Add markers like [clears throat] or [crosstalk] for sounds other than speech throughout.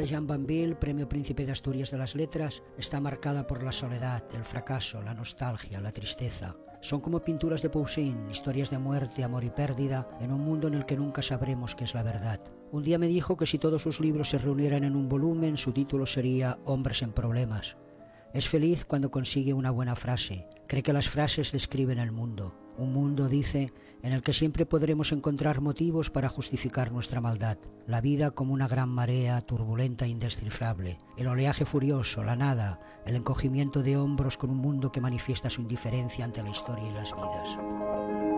De Jean Banville, Premio Príncipe de Asturias de las Letras, está marcada por la soledad, el fracaso, la nostalgia, la tristeza. Son como pinturas de Poussin, historias de muerte, amor y pérdida, en un mundo en el que nunca sabremos qué es la verdad. Un día me dijo que si todos sus libros se reunieran en un volumen, su título sería Hombres en Problemas. Es feliz cuando consigue una buena frase. Cree que las frases describen el mundo. Un mundo, dice, en el que siempre podremos encontrar motivos para justificar nuestra maldad. La vida como una gran marea turbulenta e indescifrable. El oleaje furioso, la nada, el encogimiento de hombros con un mundo que manifiesta su indiferencia ante la historia y las vidas.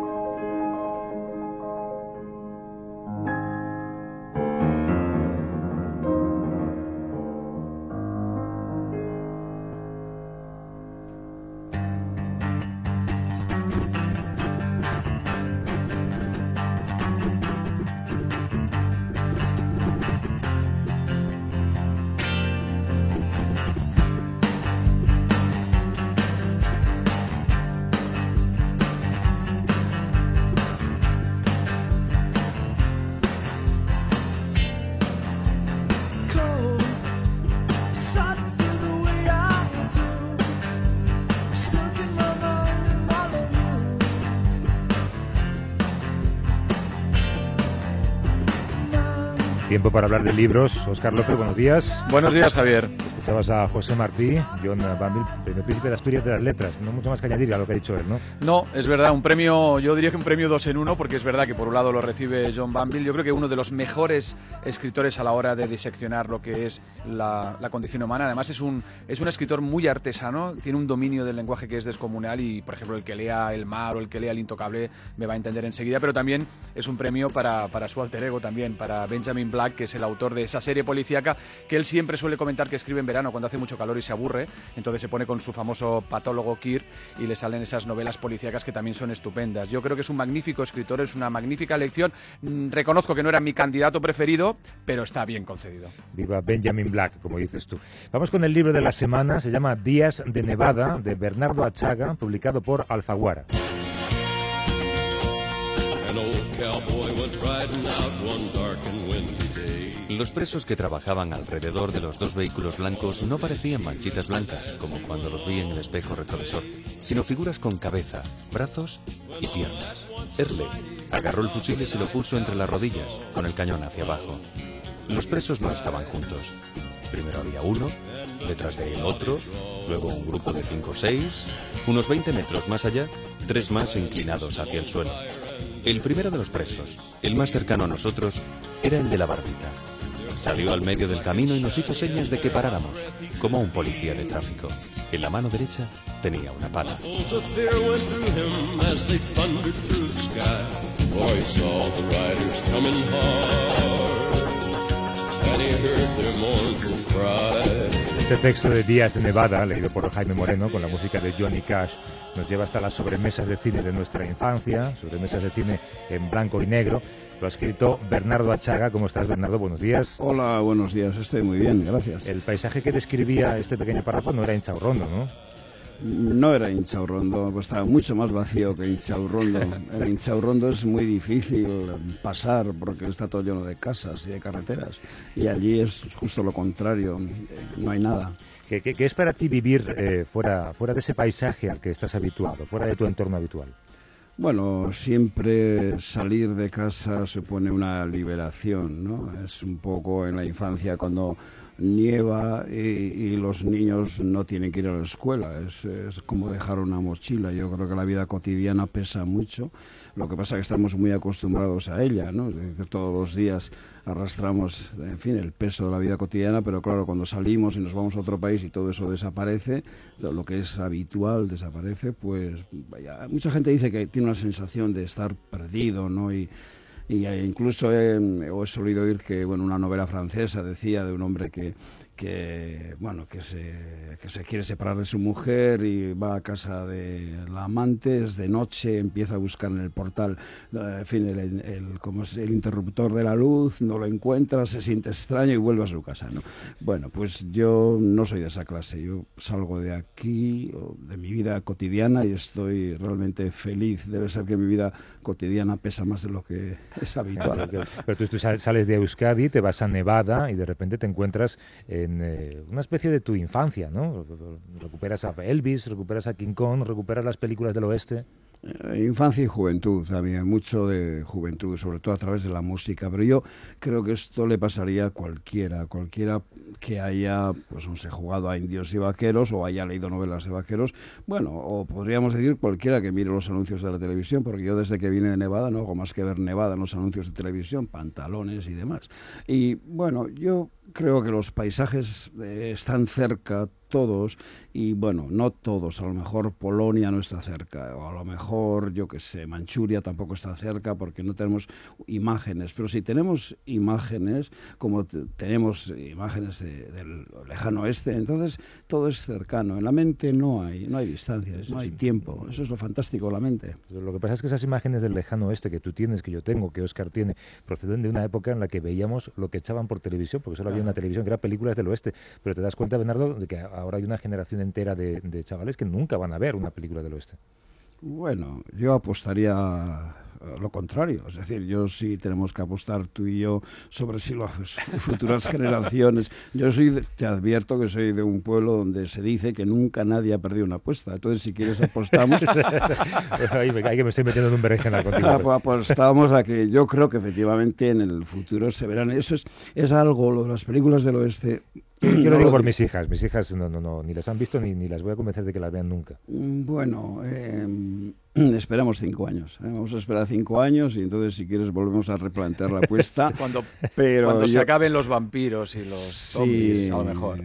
Tiempo para hablar de libros. Oscar López, buenos días. Buenos días, Javier. Escuchabas a José Martí, John Banville, premio príncipe de Asturias de las letras. No mucho más que añadir a lo que ha dicho él, ¿no? No, es verdad, un premio, yo diría que un premio dos en uno, porque es verdad que por un lado lo recibe John Banville, yo creo que uno de los mejores escritores a la hora de diseccionar lo que es la, la condición humana. Además es un, es un escritor muy artesano, tiene un dominio del lenguaje que es descomunal y, por ejemplo, el que lea El mar o el que lea El intocable me va a entender enseguida, pero también es un premio para, para su alter ego también, para Benjamin Black, que es el autor de esa serie policíaca que él siempre suele comentar que escribe en verano cuando hace mucho calor y se aburre, entonces se pone con su famoso patólogo Kir y le salen esas novelas policíacas que también son estupendas. Yo creo que es un magnífico escritor, es una magnífica lección. Mm, Reconozco que no era mi candidato preferido, pero está bien concedido. Viva Benjamin Black, como dices tú. Vamos con el libro de la semana, se llama Días de Nevada, de Bernardo Achaga, publicado por Alfaguara. An old cowboy went riding out one dark and. Los presos que trabajaban alrededor de los dos vehículos blancos no parecían manchitas blancas, como cuando los vi en el espejo retrovisor, sino figuras con cabeza, brazos y piernas. Erle agarró el fusil y se lo puso entre las rodillas, con el cañón hacia abajo. Los presos no estaban juntos. Primero había uno, detrás de él otro, luego un grupo de cinco o seis, unos 20 metros más allá, tres más inclinados hacia el suelo. El primero de los presos, el más cercano a nosotros, era el de la barbita. Salió al medio del camino y nos hizo señas de que paráramos, como un policía de tráfico. En la mano derecha tenía una pala. Este texto de Días de Nevada, leído por Jaime Moreno, con la música de Johnny Cash, nos lleva hasta las sobremesas de cine de nuestra infancia, sobremesas de cine en blanco y negro. Lo ha escrito Bernardo Achaga. ¿Cómo estás, Bernardo? Buenos días. Hola, buenos días. Estoy muy bien, gracias. El paisaje que describía este pequeño párrafo no era Inchaurrondo, ¿no? No era Inchaurrondo, pues estaba mucho más vacío que Inchaurrondo. En Inchaurrondo es muy difícil pasar porque está todo lleno de casas y de carreteras. Y allí es justo lo contrario, no hay nada. ¿Qué, qué- qué es para ti vivir eh, fuera, fuera de ese paisaje al que estás habituado, fuera de tu entorno habitual? Bueno, siempre salir de casa supone una liberación, ¿no? Es un poco en la infancia cuando nieva y, los niños no tienen que ir a la escuela. Es, es como dejar una mochila. Yo creo que la vida cotidiana pesa mucho. Lo que pasa es que estamos muy acostumbrados a ella, ¿no? Todos los días arrastramos, en fin, el peso de la vida cotidiana, pero claro, cuando salimos y nos vamos a otro país y todo eso desaparece, lo que es habitual desaparece, pues vaya, mucha gente dice que tiene una sensación de estar perdido, ¿no? Y, y eh, incluso he, he solido oír que bueno una novela francesa decía de un hombre que que bueno que se que se quiere separar de su mujer y va a casa de la amante es de noche empieza a buscar en el portal eh, fin el, el, como es el interruptor de la luz no lo encuentra se siente extraño y vuelve a su casa no bueno pues yo no soy de esa clase yo salgo de aquí de mi vida cotidiana y estoy realmente feliz. Debe ser que mi vida cotidiana pesa más de lo que es habitual. Pero tú, tú sales de Euskadi, te vas a Nevada y de repente te encuentras en eh, una especie de tu infancia, ¿no? Recuperas a Elvis, recuperas a King Kong, recuperas las películas del oeste. Eh, infancia y juventud también, mucho de juventud, sobre todo a través de la música. Pero yo creo que esto le pasaría a cualquiera, cualquiera que haya, pues no sé, jugado a indios y vaqueros o haya leído novelas de vaqueros. Bueno, o podríamos decir cualquiera que mire los anuncios de la televisión, porque yo desde que vine de Nevada no hago más que ver Nevada en los anuncios de televisión, pantalones y demás. Y bueno, yo creo que los paisajes eh, están cerca todos y bueno, no todos, a lo mejor Polonia no está cerca o a lo mejor, yo que sé, Manchuria tampoco está cerca porque no tenemos imágenes, pero si tenemos imágenes, como tenemos imágenes del lejano oeste, entonces todo es cercano, en la mente no hay, no hay distancias, no hay tiempo, eso es lo fantástico de la mente. Lo que pasa es que esas imágenes del lejano oeste que tú tienes, que yo tengo, que Oscar tiene, proceden de una época en la que veíamos lo que echaban por televisión, porque solo había una televisión que era películas del oeste, pero te das cuenta, Bernardo, de que ahora hay una generación entera de, de chavales que nunca van a ver una película del oeste. Bueno, yo apostaría lo contrario. Es decir, yo sí tenemos que apostar tú y yo sobre si las [laughs] futuras generaciones. Yo soy, te advierto que soy de un pueblo donde se dice que nunca nadie ha perdido una apuesta. Entonces, si quieres apostamos. [laughs] Ahí que me estoy metiendo en un berenjena [laughs] contigo. Apostamos a que yo creo que efectivamente en el futuro se verán. Eso es, es algo, lo de las películas del oeste, yo lo [clears throat] digo por mis hijas. Mis hijas no, no, no, ni las han visto ni, ni las voy a convencer de que las vean nunca. Mm, bueno, eh, [clears throat] esperamos cinco años. ¿eh? Vamos a esperar cinco años y entonces, si quieres, volvemos a replantear la apuesta. [laughs] cuando pero cuando se acaben los vampiros y los zombies, a lo mejor.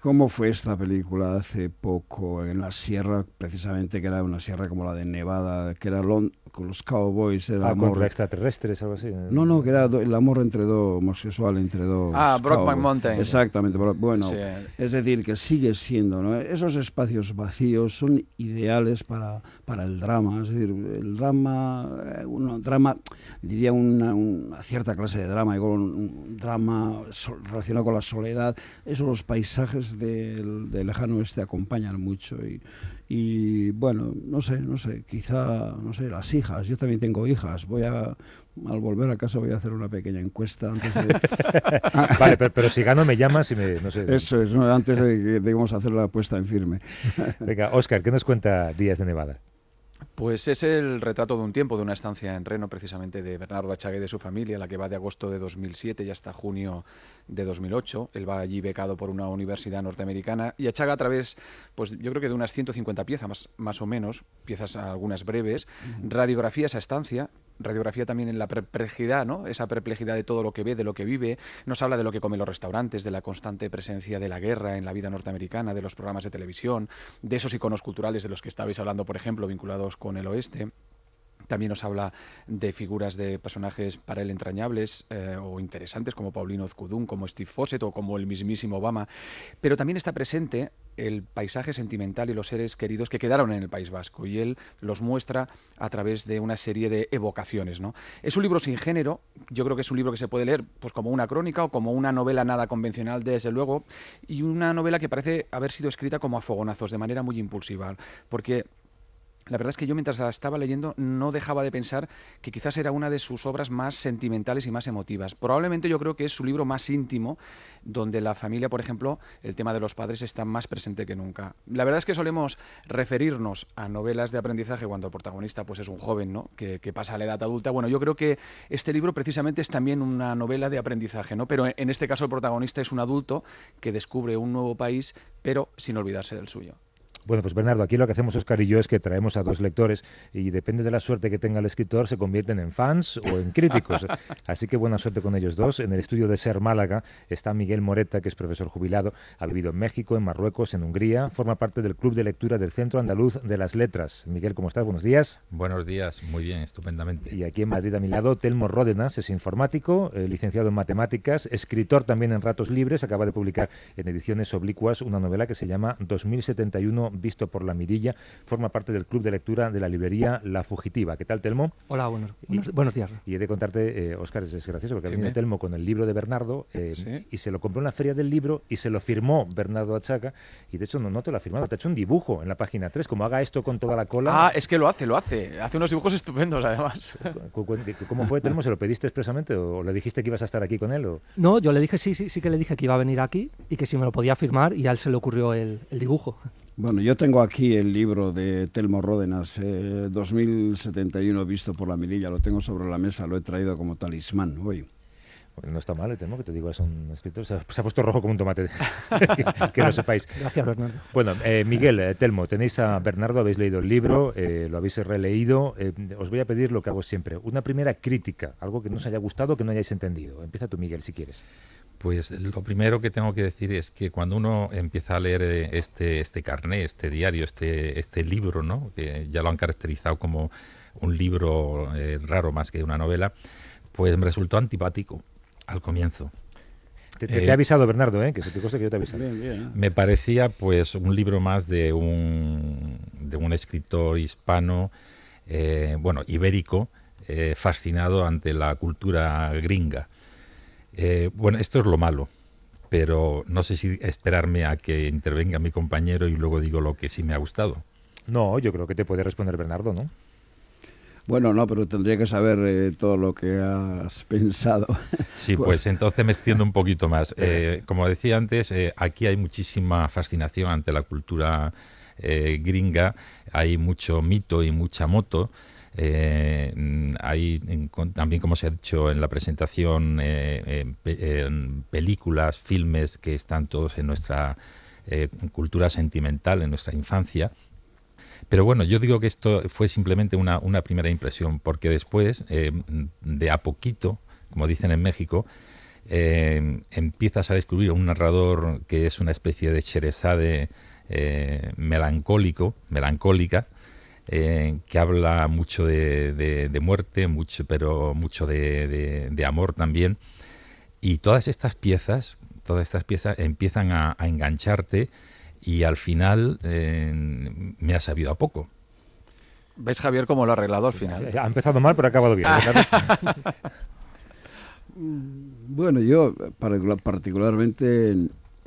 ¿Cómo fue esta película hace poco en la sierra, precisamente que era una sierra como la de Nevada, que era Lon con los cowboys el ah, amor contra extraterrestres algo así. No no que era el amor entre dos homosexual entre dos ah Brockback Mountain. Exactamente bueno es decir que sigue siendo ¿no? esos espacios vacíos son ideales para para el drama es decir el drama eh, un drama diría una, una, cierta clase de drama igual un, drama relacionado con la soledad. Eso los paisajes del, del lejano oeste acompañan mucho y y bueno, no sé, no sé, quizá, no sé, las hijas, yo también tengo hijas, voy a, al volver a casa voy a hacer una pequeña encuesta antes de... [laughs] vale, pero, si gano me llamas y me, no sé... Eso es, antes de que debamos hacer la apuesta en firme. [laughs] Venga, Oscar, ¿qué nos cuenta Días de Nevada? Pues es el retrato de un tiempo, de una estancia en Reno, precisamente de Bernardo Achague y de su familia, la que va de agosto de 2007 y hasta junio de 2008. Él va allí becado por una universidad norteamericana y Achaga a través, pues yo creo que de unas 150 piezas más, más o menos, piezas algunas breves, radiografía esa estancia, radiografía también en la perplejidad, ¿no? Esa perplejidad de todo lo que ve, de lo que vive. Nos habla de lo que come los restaurantes, de la constante presencia de la guerra en la vida norteamericana, de los programas de televisión, de esos iconos culturales de los que estabais hablando, por ejemplo, vinculados con el oeste. También nos habla de figuras de personajes para él entrañables eh, o interesantes como Paulino Zcudún, como Steve Fawcett o como el mismísimo Obama. Pero también está presente el paisaje sentimental y los seres queridos que quedaron en el País Vasco y él los muestra a través de una serie de evocaciones. ¿no? Es un libro sin género, yo creo que es un libro que se puede leer pues como una crónica o como una novela nada convencional desde luego y una novela que parece haber sido escrita como a fogonazos, de manera muy impulsiva, porque la verdad es que yo mientras la estaba leyendo no dejaba de pensar que quizás era una de sus obras más sentimentales y más emotivas. Probablemente yo creo que es su libro más íntimo, donde la familia, por ejemplo, el tema de los padres está más presente que nunca. La verdad es que solemos referirnos a novelas de aprendizaje cuando el protagonista pues es un joven, ¿no? Que, pasa a la edad adulta. Bueno, yo creo que este libro precisamente es también una novela de aprendizaje, ¿no? Pero en este caso el protagonista es un adulto que descubre un nuevo país, pero sin olvidarse del suyo. Bueno, pues Bernardo, aquí lo que hacemos Oscar y yo es que traemos a dos lectores y depende de la suerte que tenga el escritor, se convierten en fans o en críticos. [laughs] Así que buena suerte con ellos dos. En el estudio de Ser Málaga está Miguel Moreta, que es profesor jubilado, ha vivido en México, en Marruecos, en Hungría, forma parte del Club de Lectura del Centro Andaluz de las Letras. Miguel, ¿cómo estás? Buenos días. Buenos días, muy bien, estupendamente. Y aquí en Madrid a mi lado, Telmo Ródenas, es informático, eh, licenciado en matemáticas, escritor también en ratos libres, acaba de publicar en ediciones oblicuas una novela que se llama 2071 visto por la mirilla. Forma parte del club de lectura de la librería La Fugitiva. ¿Qué tal, Telmo? Hola, buenos, buenos, buenos días. Y he de contarte, eh, Óscar, es, es gracioso porque Dime. viene Telmo con el libro de Bernardo eh, Sí. y se lo compró en la feria del libro y se lo firmó Bernardo Achaca y de hecho no, no te lo ha firmado, te ha hecho un dibujo en la página 3, como haga esto con toda la cola. Ah, es que lo hace, lo hace. Hace unos dibujos estupendos, además. [laughs] ¿Cómo fue, Telmo? ¿Se lo pediste expresamente o le dijiste que ibas a estar aquí con él? O... No, yo le dije, sí, sí, sí que le dije que iba a venir aquí y que si me lo podía firmar y a él se le ocurrió el, el dibujo. Bueno, yo tengo aquí el libro de Telmo Ródenas, eh, 2071, visto por la mirilla. Lo tengo sobre la mesa, lo he traído como talismán hoy. Bueno, no está mal, eh, Telmo, que te digo, es un escritor. Se ha, se ha puesto rojo como un tomate, [laughs] que, que lo [laughs] sepáis. Gracias, Bernardo. Bueno, eh, Miguel, eh, Telmo, tenéis a Bernardo, habéis leído el libro, eh, lo habéis releído. eh, os voy a pedir lo que hago siempre, una primera crítica, algo que no os haya gustado, que no hayáis entendido. Empieza tú, Miguel, si quieres. Pues lo primero que tengo que decir es que cuando uno empieza a leer eh, este, este carné, este diario, este, este libro, ¿no? que ya lo han caracterizado como un libro eh, raro más que una novela, pues me resultó antipático al comienzo. Te, te- Eh, te he avisado, Bernardo, ¿eh? que se te conste que yo te he avisado. Bien, bien. Me parecía pues un libro más de un, de un escritor hispano, eh, bueno, ibérico, eh, fascinado ante la cultura gringa. Eh, bueno, esto es lo malo, pero no sé si esperarme a que intervenga mi compañero y luego digo lo que sí me ha gustado. No, yo creo que te puede responder Bernardo, ¿no? Bueno, no, pero tendría que saber eh, todo lo que has [laughs] pensado. Sí, pues entonces me extiendo un poquito más. [laughs] Eh, como decía antes, eh, aquí hay muchísima fascinación ante la cultura eh, gringa, hay mucho mito y mucha moto. Eh, hay también, como se ha dicho en la presentación, eh, películas, filmes que están todos en nuestra eh, cultura sentimental, en nuestra infancia. Pero bueno, yo digo que esto fue simplemente una, primera impresión, porque después, eh, de a poquito, como dicen en México, empiezas a descubrir un narrador que es una especie de Sherezade eh, melancólico, melancólica, eh, que habla mucho de, de- de muerte, mucho, pero mucho de, de- de amor también. Y todas estas piezas, todas estas piezas empiezan a, a engancharte y al final eh, me ha sabido a poco. ¿Ves, Javier, cómo lo ha arreglado al final? Ha empezado mal, pero ha acabado bien. Bernardo. [laughs] Bueno, yo particular- particularmente,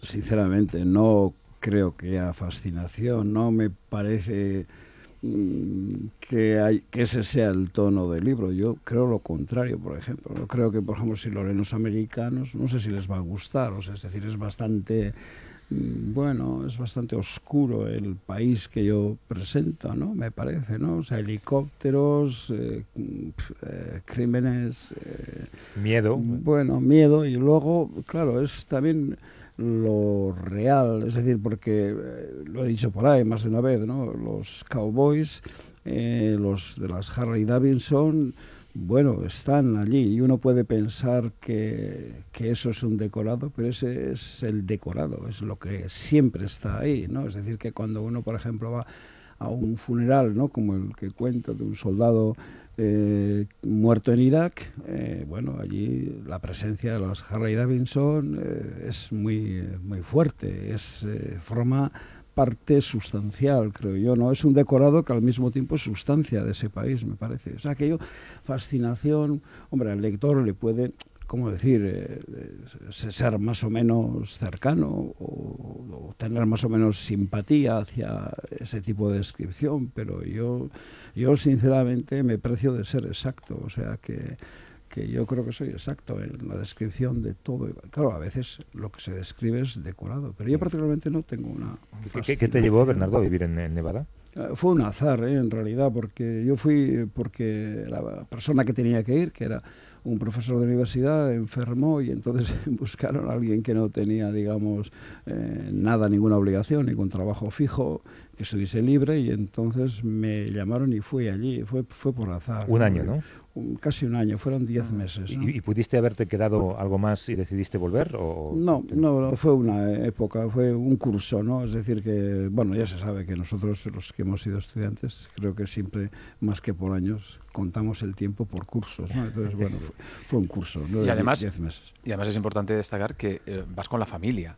sinceramente, no creo que haya fascinación, no me parece que, hay, que ese sea el tono del libro. Yo creo lo contrario, por ejemplo. Yo creo que, por ejemplo, si lo leen los americanos, no sé si les va a gustar. O sea, es decir, es bastante, mm, bueno, es bastante oscuro el país que yo presento, ¿no? Me parece, ¿no? O sea, helicópteros, eh, eh, crímenes... eh, Miedo. bueno, miedo y luego, claro, es también lo real, es decir, porque eh, lo he dicho por ahí más de una vez, ¿no? Los cowboys, eh, los de las Harley Davidson, bueno, están allí y uno puede pensar que, que eso es un decorado, pero ese es el decorado, es lo que siempre está ahí, ¿no? Es decir, que cuando uno, por ejemplo, va a un funeral, ¿no? Como el que cuento de un soldado eh, muerto en Irak, eh, bueno, allí la presencia de los Harley Davidson eh, es muy, muy fuerte, es forma parte sustancial, creo yo, ¿no? Es un decorado que al mismo tiempo es sustancia de ese país, me parece. O sea, que yo, fascinación, hombre, al lector le puede, ¿cómo decir?, eh, eh, ser más o menos cercano o, o tener más o menos simpatía hacia ese tipo de descripción, pero yo, yo sinceramente me precio de ser exacto, o sea que que yo creo que soy exacto en la descripción de todo. Claro, a veces lo que se describe es decorado, pero yo particularmente no tengo una... ¿Qué- ¿Qué, qué te llevó. Bernardo, a vivir en, en Nevada? Eh, Fue un azar, ¿eh? en realidad, porque yo fui porque la persona que tenía que ir, que era un profesor de universidad, enfermó y entonces [laughs] buscaron a alguien que no tenía, digamos, eh, nada, ninguna obligación, ningún trabajo fijo, que estuviese libre y entonces me llamaron y fui allí. Fue, fue por azar. Un año, ¿no? Un- casi un año, fueron diez meses. ¿no? ¿Y, y pudiste haberte quedado algo más y decidiste volver? O... No, no, no, fue una época, fue un curso, ¿no? Es decir, que, bueno, ya se sabe que nosotros, los que hemos sido estudiantes, creo que siempre, más que por años, contamos el tiempo por cursos, ¿no? Entonces, bueno, fue, un curso, ¿no? Y De además- diez meses. Y además es importante destacar que eh, vas con la familia.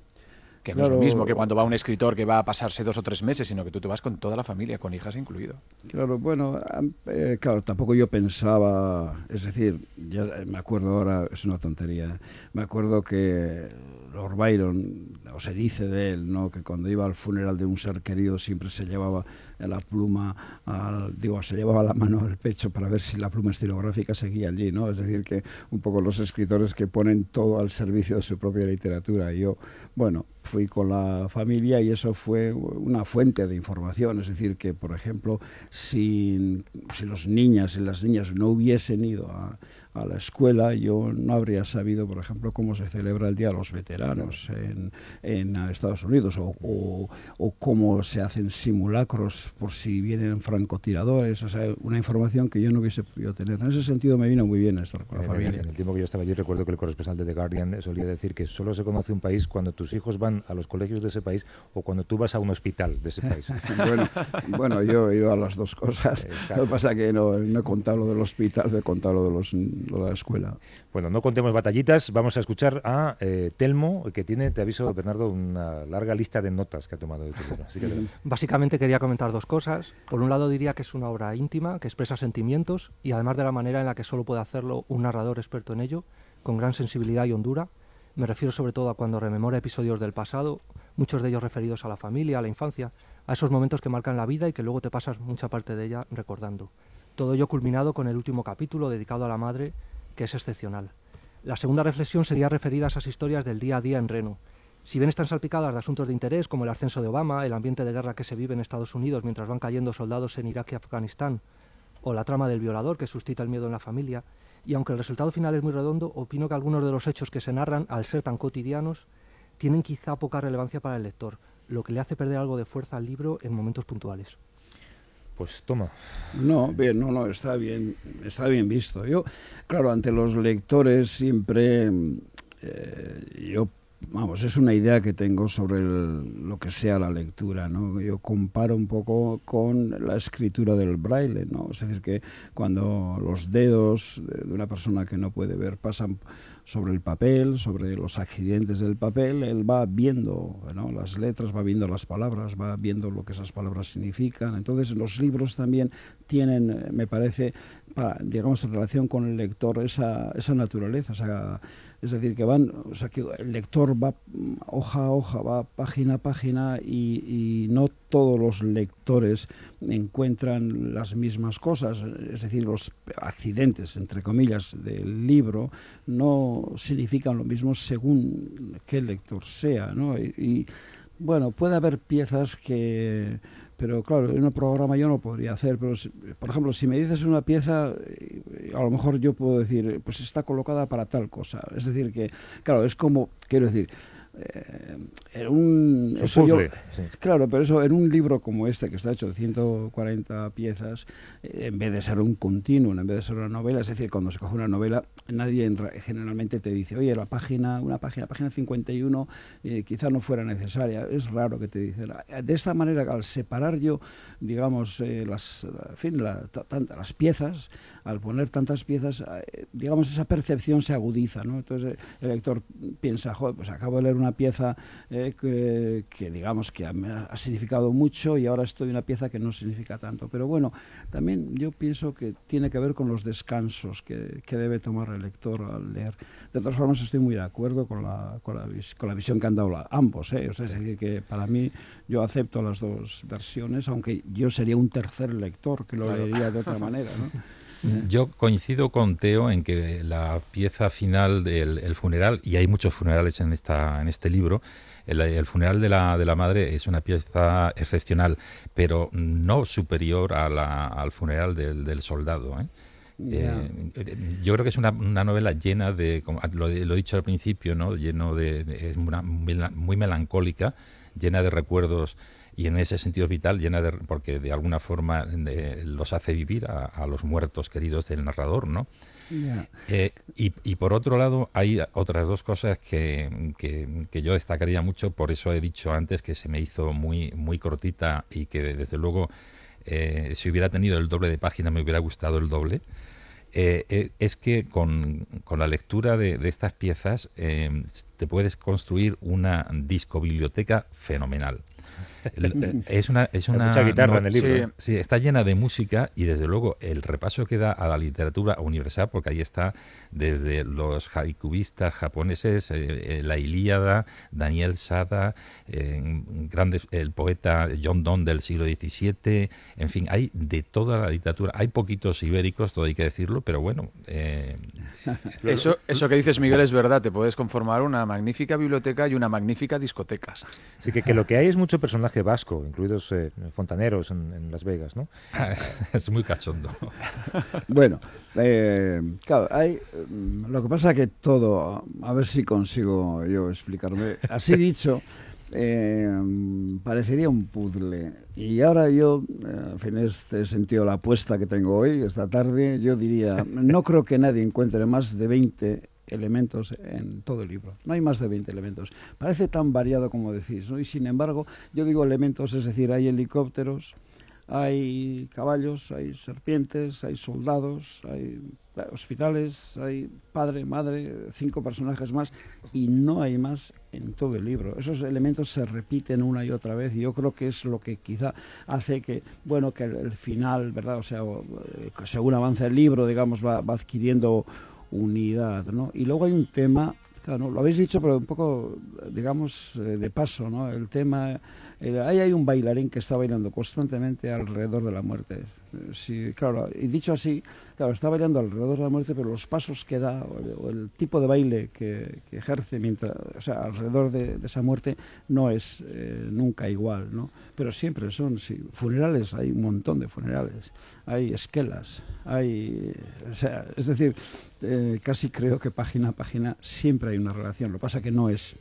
Que no es lo mismo que cuando va un escritor que va a pasarse dos o tres meses, sino que tú te vas con toda la familia, con hijas incluido. Claro, bueno, eh, claro, tampoco yo pensaba, es decir, ya eh, me acuerdo ahora, es una tontería, me acuerdo que Lord Byron, o se dice de él, ¿no? que cuando iba al funeral de un ser querido siempre se llevaba la pluma, al, digo, se llevaba la mano al pecho para ver si la pluma estilográfica seguía allí, ¿no? Es decir, que un poco los escritores que ponen todo al servicio de su propia literatura. Y yo, bueno, fui con la familia y eso fue una fuente de información. Es decir, que, por ejemplo, si, si los niñas y las niñas no hubiesen ido a, a la escuela, yo no habría sabido, por ejemplo, cómo se celebra el Día de los Veteranos en, en Estados Unidos o, o, o cómo se hacen simulacros por si vienen francotiradores. O sea, una información que yo no hubiese podido tener. En ese sentido me vino muy bien estar con la En familia. En el tiempo que yo estaba allí recuerdo que el corresponsal de The Guardian solía decir que solo se conoce un país cuando tus hijos van a los colegios de ese país o cuando tú vas a un hospital de ese país. [laughs] bueno, bueno, yo he ido a las dos cosas. Exacto. Lo que pasa es que no, no he contado lo del hospital, he contado lo de, los, la escuela. Bueno, no contemos batallitas, vamos a escuchar a eh, Telmo, que tiene, te aviso, Bernardo, una larga lista de notas que ha tomado de tu libro. Así que [laughs] Básicamente quería comentar dos cosas. Por un lado diría que es una obra íntima, que expresa sentimientos y además de la manera en la que solo puede hacerlo un narrador experto en ello, con gran sensibilidad y hondura. Me refiero sobre todo a cuando rememora episodios del pasado, muchos de ellos referidos a la familia, a la infancia, a esos momentos que marcan la vida y que luego te pasas mucha parte de ella recordando. Todo ello culminado con el último capítulo dedicado a la madre, que es excepcional. La segunda reflexión sería referida a esas historias del día a día en Reno. Si bien están salpicadas de asuntos de interés como el ascenso de Obama, el ambiente de guerra que se vive en Estados Unidos mientras van cayendo soldados en Irak y Afganistán, o la trama del violador que suscita el miedo en la familia, y aunque el resultado final es muy redondo, opino que algunos de los hechos que se narran, al ser tan cotidianos, tienen quizá poca relevancia para el lector, lo que le hace perder algo de fuerza al libro en momentos puntuales. Pues toma. No, bien, no, no, está bien, está bien visto. Yo, claro, ante los lectores siempre, eh, yo, vamos, es una idea que tengo sobre el- lo que sea la lectura, ¿no? Yo comparo un poco con la escritura del braille, ¿no? Es decir, que cuando los dedos de una persona que no puede ver pasan sobre el papel, sobre los accidentes del papel, él va viendo ¿no? las letras, va viendo las palabras, va viendo lo que esas palabras significan. Entonces los libros también tienen, me parece, pa- digamos, en relación con el lector, esa, esa naturaleza. esa- es decir, que van, o sea, que el lector va mm, hoja a hoja, va página a página y, no todos los lectores encuentran las mismas cosas. Es decir, los accidentes, entre comillas, del libro no significan lo mismo según qué lector sea, ¿no? Bueno, puede haber piezas que, pero claro, en un programa yo no podría hacer, pero si- por ejemplo, si me dices una pieza, eh, a lo mejor yo puedo decir, pues está colocada para tal cosa. Es decir, que, claro, es como, quiero decir, eh, en un... Es un eso yo- sí. Claro, pero eso en un libro como este, que está hecho de 140 piezas, eh, en vez de ser un continuo, en vez de ser una novela, es decir, cuando se coge una novela, nadie en ra- generalmente te dice, oye, la página, una página, página 51, eh, quizá no fuera necesaria. Es raro que te dicen. De esta manera, al separar yo, digamos, eh, las, en fin, la- ta- tanta- las piezas, al poner tantas piezas, eh, digamos, esa percepción se agudiza, ¿no? Entonces eh, el lector piensa, joder, pues acabo de leer una pieza eh, que, que, digamos, que ha, ha significado mucho y ahora estoy en una pieza que no significa tanto. Pero bueno, también yo pienso que tiene que ver con los descansos que, que debe tomar el lector al leer. De todas formas, estoy muy de acuerdo con la, con la, vis- con la visión que han dado la- ambos. ¿eh? O sea, es decir, que para mí yo acepto las dos versiones, aunque yo sería un tercer lector que lo Claro. leería de otra manera. ¿no? [laughs] Yo coincido con Teo en que la pieza final del el funeral, y hay muchos funerales en, esta, en este libro, el, el funeral de la, de la madre es una pieza excepcional, pero no superior a la- al funeral del, del soldado. ¿eh? Eh, yo creo que es una, una novela llena de, como lo, lo he dicho al principio, ¿no? lleno de, de- es una muy melancólica, llena de recuerdos y en ese sentido vital, llena de, porque de alguna forma eh, los hace vivir a, a los muertos queridos del narrador, ¿no? Eh, y, y por otro lado, hay otras dos cosas que, que- que yo destacaría mucho, por eso he dicho antes que se me hizo muy, muy cortita y que desde luego eh, si hubiera tenido el doble de página me hubiera gustado el doble. Eh, eh, es que con, con la lectura de, de estas piezas te puedes construir una discobiblioteca fenomenal. [laughs] Es una, es una mucha guitarra en el libro. Sí. ¿eh? Sí, está llena de música y desde luego el repaso que da a la literatura universal, porque ahí está desde los haikubistas japoneses, eh, eh, la Ilíada, Daniel Sada, eh, grandes, el poeta John Donne del siglo XVII, en fin, hay de toda la literatura. Hay poquitos ibéricos, todo hay que decirlo, pero bueno. eh, [laughs] Eso, eso que dices, Miguel, es verdad. Te puedes conformar una magnífica biblioteca y una magnífica discoteca. Así que, que lo que hay es mucho personaje vasco, incluidos eh, fontaneros en, en Las Vegas, ¿no? [laughs] es muy cachondo. [laughs] Bueno, eh, claro, hay, mm, lo que pasa que todo, a ver si consigo yo explicarme. Así [laughs] dicho, eh, parecería un puzzle. Y ahora yo, en fin, este sentido la apuesta que tengo hoy, esta tarde, yo diría, no creo que nadie encuentre más de 20 elementos en todo el libro. No hay más de 20 elementos. Parece tan variado como decís, ¿no? Y sin embargo, yo digo elementos, es decir, hay helicópteros, hay caballos, hay serpientes, hay soldados, hay eh, hospitales, hay padre, madre, cinco personajes más y no hay más en todo el libro. Esos elementos se repiten una y otra vez y yo creo que es lo que quizá hace que, bueno, que el, final, ¿verdad? O sea, eh, según avanza el libro, digamos, va, va adquiriendo unidad, ¿no? Y luego hay un tema, claro, lo habéis dicho, pero un poco, digamos, eh, de paso, ¿no? El tema, eh, ahí hay un bailarín que está bailando constantemente alrededor de la muerte. Eh, Sí, claro, y dicho así, claro, está bailando alrededor de la muerte, pero los pasos que da o el, tipo de baile que, ejerce mientras, o sea, alrededor de, de esa muerte no es eh, nunca igual, ¿no? Pero siempre son, sí, funerales, hay un montón de funerales, hay esquelas, hay, o sea, es decir, eh, casi creo que página a página siempre hay una relación. Lo que pasa que no es,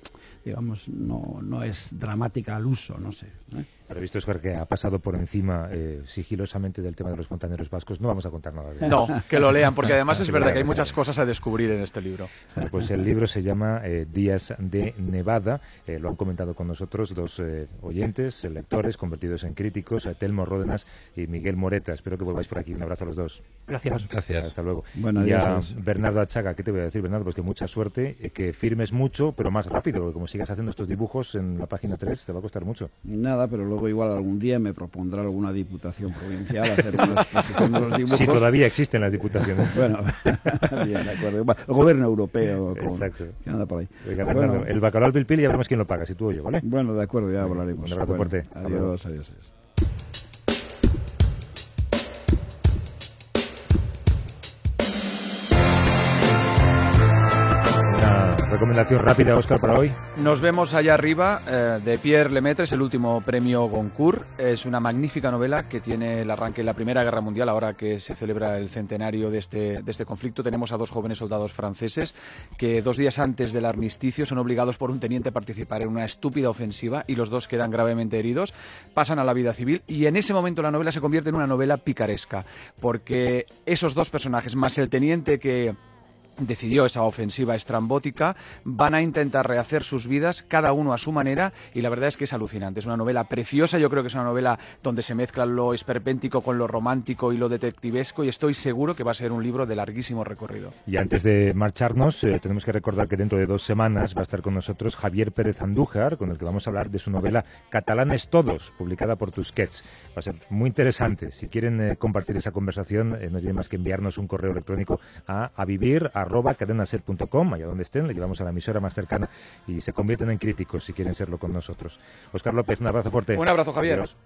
digamos, no, no es dramática al uso, no sé. ¿eh? Pero visto, Oscar, que ha pasado por encima eh, sigilosamente del tema de los fontaneros vascos, no vamos a contar nada de eso. No, que lo lean, porque además [laughs] es lo verdad que hay muchas cosas a descubrir en este libro. Bueno, Pues el libro se llama eh, Días de Nevada. Eh, lo han comentado con nosotros dos eh, oyentes, lectores, convertidos en críticos, eh, Telmo Ródenas y Miguel Moreta. Espero que volváis por aquí. Un abrazo a los dos. Gracias. Gracias. Hasta luego. Bueno, y a. Bernardo Achaga, ¿qué te voy a decir, Bernardo? Pues que mucha suerte, eh, que firmes mucho, pero más rápido, porque como sigas haciendo estos dibujos en la página 3, te va a costar mucho. Nada, pero luego igual algún día me propondrá alguna diputación provincial hacer una exposición de los [laughs] dibujos. Si todavía existen las diputaciones. [laughs] Bueno, [laughs] bien, de acuerdo. El gobierno europeo con- Exacto. anda por ahí. Bueno, Bernardo, el bacalao al pilpil ya veremos quién lo paga, si tú o yo, ¿vale? bueno, de acuerdo, ya hablaremos. Un abrazo Bueno, fuerte. Adiós, adiós. adiós. Recomendación rápida, Oscar, para hoy. Nos vemos allá arriba eh, de Pierre Lemaitre, es el último premio Goncourt. Es una magnífica novela que tiene el arranque de la Primera Guerra Mundial, ahora que se celebra el centenario de este, de este conflicto. Tenemos a dos jóvenes soldados franceses que dos días antes del armisticio son obligados por un teniente a participar en una estúpida ofensiva y los dos quedan gravemente heridos. Pasan a la vida civil y en ese momento la novela se convierte en una novela picaresca, porque esos dos personajes, más el teniente que decidió esa ofensiva estrambótica, van a intentar rehacer sus vidas, cada uno a su manera, y la verdad es que es alucinante. Es una novela preciosa, yo creo que es una novela donde se mezcla lo esperpéntico con lo romántico y lo detectivesco, y estoy seguro que va a ser un libro de larguísimo recorrido. Y antes de marcharnos, eh, tenemos que recordar que dentro de dos semanas va a estar con nosotros Javier Pérez Andújar, con el que vamos a hablar de su novela Catalanes Todos, publicada por Tusquets. Va a ser muy interesante. Si quieren eh, compartir esa conversación, eh, no tienen más que enviarnos un correo electrónico a, a vivir arroba cadenaser.com, allá donde estén, le llevamos a la emisora más cercana y se convierten en críticos si quieren serlo con nosotros. Oscar López, un abrazo fuerte. Un abrazo, Javier. Adiós.